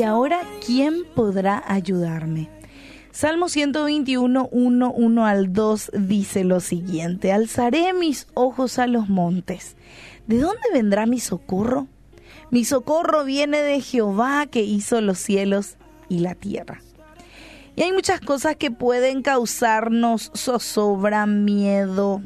Y ahora, ¿quién podrá ayudarme? Salmo 121, 1, 1 al 2 dice lo siguiente, alzaré mis ojos a los montes. ¿De dónde vendrá mi socorro? Mi socorro viene de Jehová que hizo los cielos y la tierra. Y hay muchas cosas que pueden causarnos zozobra, miedo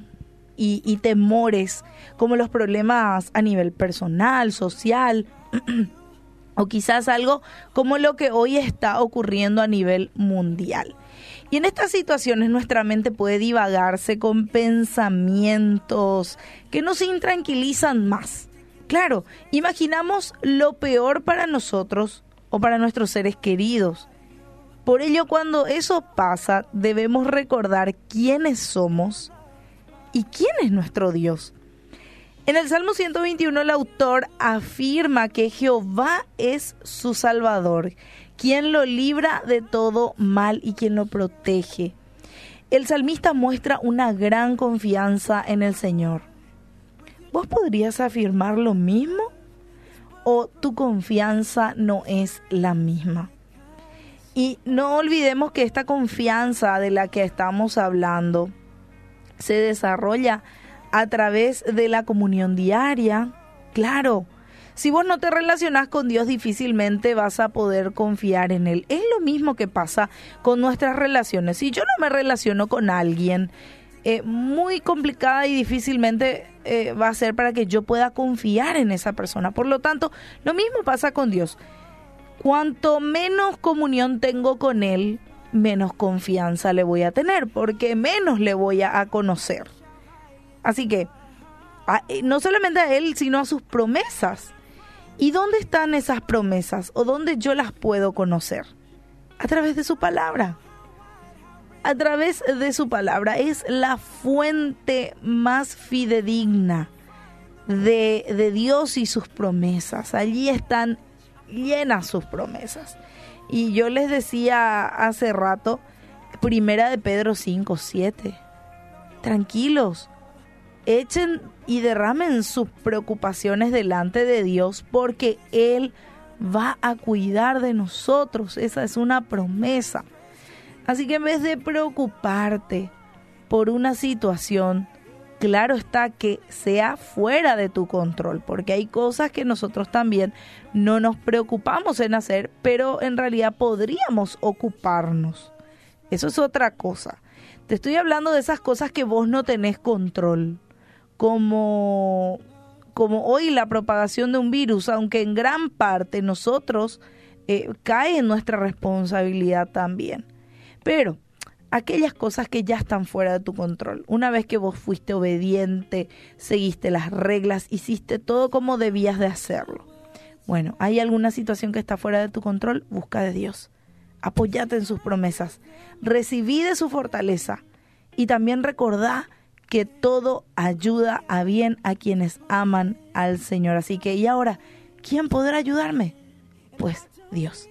y, y temores, como los problemas a nivel personal, social, o quizás algo como lo que hoy está ocurriendo a nivel mundial. Y en estas situaciones nuestra mente puede divagarse con pensamientos que nos intranquilizan más. Claro, imaginamos lo peor para nosotros o para nuestros seres queridos. Por ello, cuando eso pasa, debemos recordar quiénes somos y quién es nuestro Dios. En el Salmo 121 el autor afirma que Jehová es su Salvador, quien lo libra de todo mal y quien lo protege. El salmista muestra una gran confianza en el Señor. ¿Vos podrías afirmar lo mismo? ¿O tu confianza no es la misma? Y no olvidemos que esta confianza de la que estamos hablando se desarrolla a través de la comunión diaria. Claro, si vos no te relacionás con Dios difícilmente vas a poder confiar en Él. Es lo mismo que pasa con nuestras relaciones. Si yo no me relaciono con alguien, eh, muy complicada y difícilmente eh, va a ser para que yo pueda confiar en esa persona. Por lo tanto, lo mismo pasa con Dios. Cuanto menos comunión tengo con Él, menos confianza le voy a tener, porque menos le voy a conocer. Así que, eh, no solamente a Él, sino a sus promesas. ¿Y dónde están esas promesas? ¿O dónde yo las puedo conocer? A través de su palabra. A través de su palabra. Es la fuente más fidedigna de, de Dios y sus promesas. Allí están llenas sus promesas. Y yo les decía hace rato, primera de Pedro 5, 7. Tranquilos, echen y derramen sus preocupaciones delante de Dios porque Él va a cuidar de nosotros. Esa es una promesa. Así que en vez de preocuparte por una situación, claro está que sea fuera de tu control, porque hay cosas que nosotros también no nos preocupamos en hacer, pero en realidad podríamos ocuparnos. Eso es otra cosa. Te estoy hablando de esas cosas que vos no tenés control como, como hoy la propagación de un virus, aunque en gran parte nosotros eh, cae en nuestra responsabilidad también. Pero aquellas cosas que ya están fuera de tu control. Una vez que vos fuiste obediente, seguiste las reglas, hiciste todo como debías de hacerlo. Bueno, hay alguna situación que está fuera de tu control, busca de Dios. Apóyate en sus promesas. Recibí de su fortaleza. Y también recordá que todo ayuda a bien a quienes aman al Señor. Así que, ¿y ahora quién podrá ayudarme? Pues Dios.